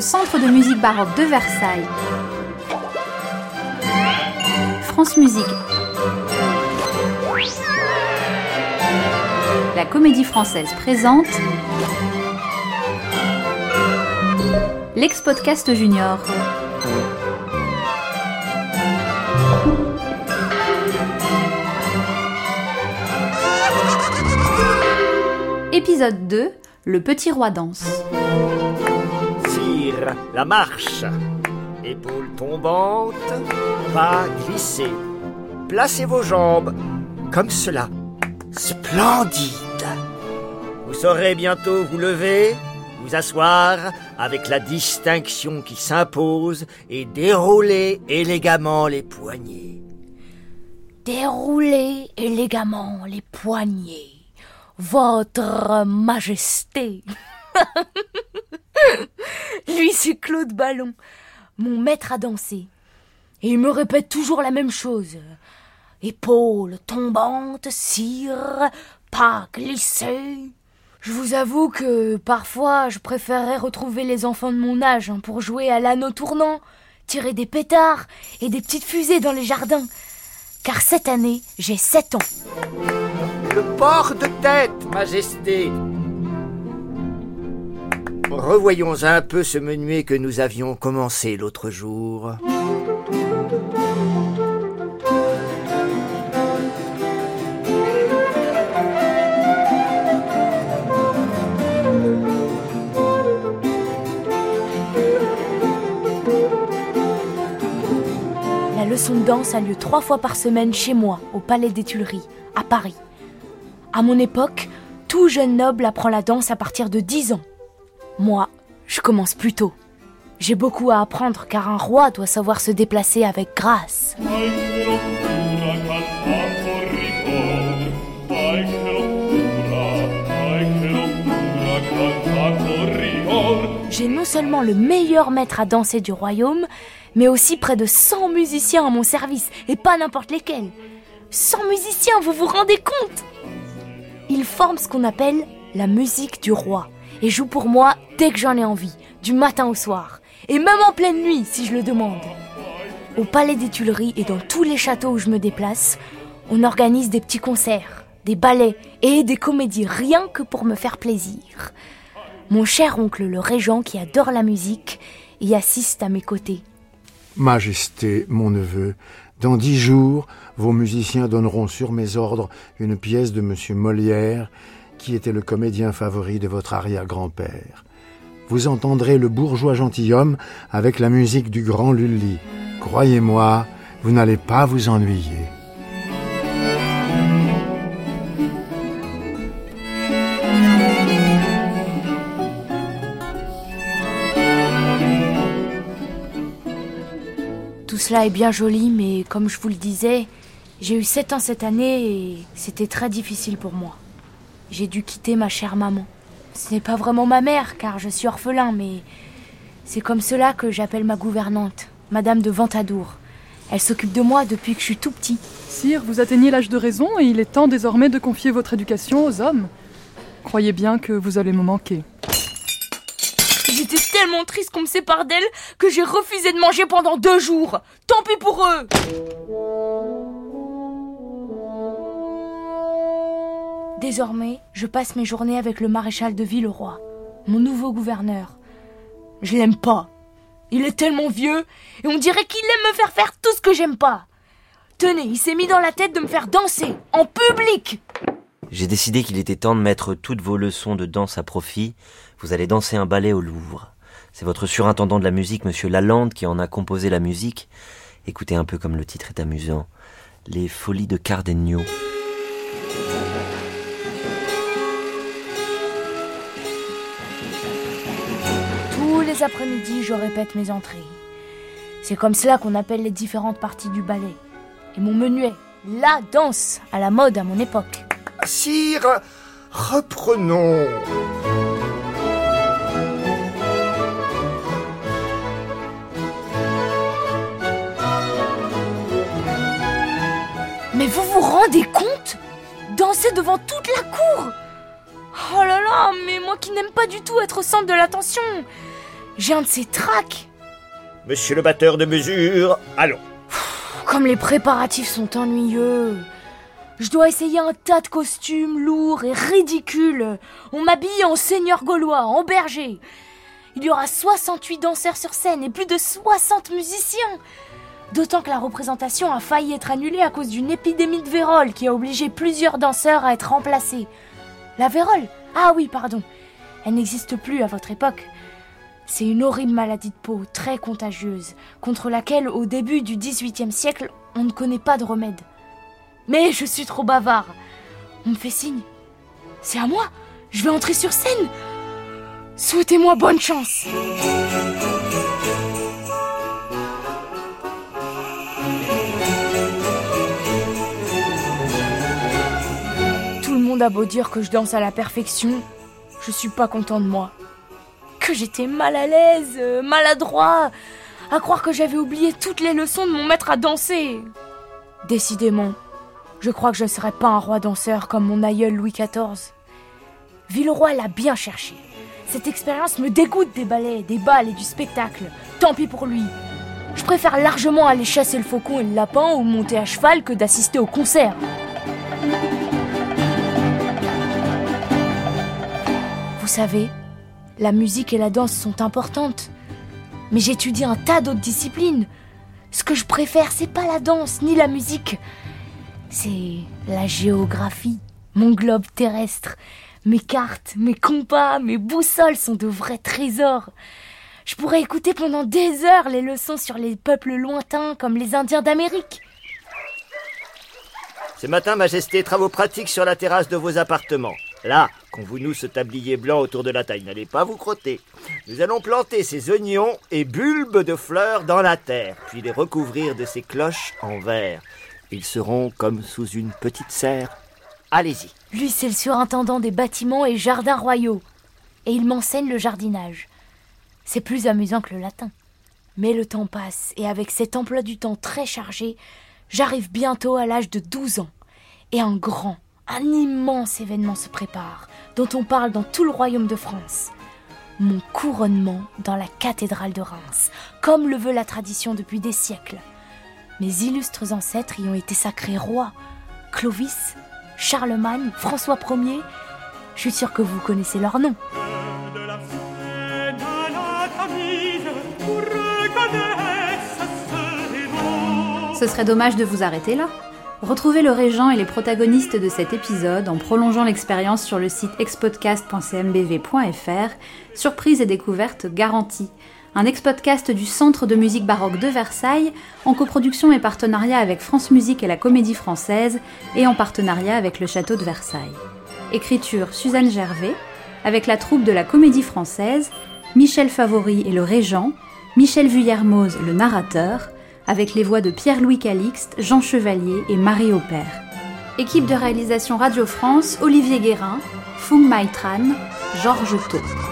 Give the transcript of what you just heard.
le Centre de musique baroque de Versailles, France Musique, la Comédie Française présente l'ex-podcast junior. Épisode 2 Le petit roi danse. La marche. Épaules tombantes, pas glisser. Placez vos jambes comme cela. Splendide. Vous saurez bientôt vous lever, vous asseoir avec la distinction qui s'impose et dérouler élégamment les poignets. Déroulez élégamment les poignets, Votre Majesté. C'est Claude Ballon, mon maître à danser. Et il me répète toujours la même chose. Épaules tombantes, cire, pas glisser. Je vous avoue que parfois je préférerais retrouver les enfants de mon âge hein, pour jouer à l'anneau tournant, tirer des pétards et des petites fusées dans les jardins. Car cette année, j'ai 7 ans. Le port de tête, Majesté. Revoyons un peu ce menuet que nous avions commencé l'autre jour. La leçon de danse a lieu trois fois par semaine chez moi, au Palais des Tuileries, à Paris. À mon époque, tout jeune noble apprend la danse à partir de 10 ans. Moi, je commence plus tôt. J'ai beaucoup à apprendre car un roi doit savoir se déplacer avec grâce. J'ai non seulement le meilleur maître à danser du royaume, mais aussi près de 100 musiciens à mon service, et pas n'importe lesquels. 100 musiciens, vous vous rendez compte? Ils forment ce qu'on appelle la musique du roi, et jouent pour moi dès que j'en ai envie, du matin au soir, et même en pleine nuit si je le demande. Au Palais des Tuileries et dans tous les châteaux où je me déplace, on organise des petits concerts, des ballets et des comédies rien que pour me faire plaisir. Mon cher oncle le régent qui adore la musique y assiste à mes côtés. Majesté, mon neveu, dans dix jours, vos musiciens donneront sur mes ordres une pièce de Monsieur Molière, qui était le comédien favori de votre arrière-grand-père. Vous entendrez le bourgeois gentilhomme avec la musique du grand Lully. Croyez-moi, vous n'allez pas vous ennuyer. Tout cela est bien joli, mais comme je vous le disais, j'ai eu 7 ans cette année et c'était très difficile pour moi. J'ai dû quitter ma chère maman. Ce n'est pas vraiment ma mère, car je suis orphelin, mais c'est comme cela que j'appelle ma gouvernante, Madame de Ventadour. Elle s'occupe de moi depuis que je suis tout petit. Sire, vous atteignez l'âge de raison et il est temps désormais de confier votre éducation aux hommes. Croyez bien que vous allez me manquer. J'étais tellement triste qu'on me sépare d'elle que j'ai refusé de manger pendant deux jours. Tant pis pour eux. Désormais, je passe mes journées avec le maréchal de Villeroy, mon nouveau gouverneur. Je l'aime pas. Il est tellement vieux et on dirait qu'il aime me faire faire tout ce que j'aime pas. Tenez, il s'est mis dans la tête de me faire danser en public. J'ai décidé qu'il était temps de mettre toutes vos leçons de danse à profit. Vous allez danser un ballet au Louvre. C'est votre surintendant de la musique, monsieur Lalande, qui en a composé la musique. Écoutez un peu comme le titre est amusant. Les folies de Cardenio. Les après-midi, je répète mes entrées. C'est comme cela qu'on appelle les différentes parties du ballet. Et mon menu est la danse à la mode à mon époque. Sire, reprenons. Mais vous vous rendez compte? Danser devant toute la cour? Oh là là, mais moi qui n'aime pas du tout être au centre de l'attention, J'ai un de ces tracks Monsieur le batteur de mesure, allons. Comme les préparatifs sont ennuyeux. Je dois essayer un tas de costumes lourds et ridicules. On m'habille en seigneur gaulois, en berger. Il y aura 68 danseurs sur scène et plus de 60 musiciens. D'autant que la représentation a failli être annulée à cause d'une épidémie de vérole qui a obligé plusieurs danseurs à être remplacés. La vérole? Ah oui, pardon. Elle n'existe plus à votre époque. C'est une horrible maladie de peau, très contagieuse, contre laquelle, au début du XVIIIe siècle, on ne connaît pas de remède. Mais je suis trop bavard. On me fait signe. C'est à moi Je vais entrer sur scène Souhaitez-moi bonne chance Tout le monde a beau dire que je danse à la perfection, je suis pas content de moi. Que j'étais mal à l'aise, euh, maladroit, à croire que j'avais oublié toutes les leçons de mon maître à danser. Décidément, je crois que je ne serai pas un roi danseur comme mon aïeul Louis XIV. Villeroy l'a bien cherché. Cette expérience me dégoûte des ballets, des balles et du spectacle. Tant pis pour lui. Je préfère largement aller chasser le faucon et le lapin ou monter à cheval que d'assister au concert. Vous savez, la musique et la danse sont importantes. Mais j'étudie un tas d'autres disciplines. Ce que je préfère, c'est pas la danse ni la musique. C'est la géographie, mon globe terrestre. Mes cartes, mes compas, mes boussoles sont de vrais trésors. Je pourrais écouter pendant des heures les leçons sur les peuples lointains comme les Indiens d'Amérique. Ce matin, Majesté, travaux pratiques sur la terrasse de vos appartements. Là, qu'on vous noue ce tablier blanc autour de la taille, n'allez pas vous crotter. Nous allons planter ces oignons et bulbes de fleurs dans la terre, puis les recouvrir de ces cloches en verre. Ils seront comme sous une petite serre. Allez-y. Lui, c'est le surintendant des bâtiments et jardins royaux. Et il m'enseigne le jardinage. C'est plus amusant que le latin. Mais le temps passe, et avec cet emploi du temps très chargé, j'arrive bientôt à l'âge de 12 ans. Et un grand, un immense événement se prépare, dont on parle dans tout le royaume de France. Mon couronnement dans la cathédrale de Reims, comme le veut la tradition depuis des siècles. Mes illustres ancêtres y ont été sacrés rois. Clovis, Charlemagne, François Ier. Je suis sûre que vous connaissez leurs noms. Ce serait dommage de vous arrêter là. Retrouvez le régent et les protagonistes de cet épisode en prolongeant l'expérience sur le site expodcast.cmbv.fr. Surprise et découverte garantie. Un ex-podcast du Centre de musique baroque de Versailles, en coproduction et partenariat avec France Musique et la Comédie Française, et en partenariat avec le Château de Versailles. Écriture Suzanne Gervais, avec la troupe de la Comédie Française, Michel Favori et le Régent, Michel Vuillermoz le narrateur, avec les voix de Pierre-Louis Calixte, Jean Chevalier et Marie Aupert. Équipe de réalisation Radio France, Olivier Guérin, Fung Maitran, Georges Thau.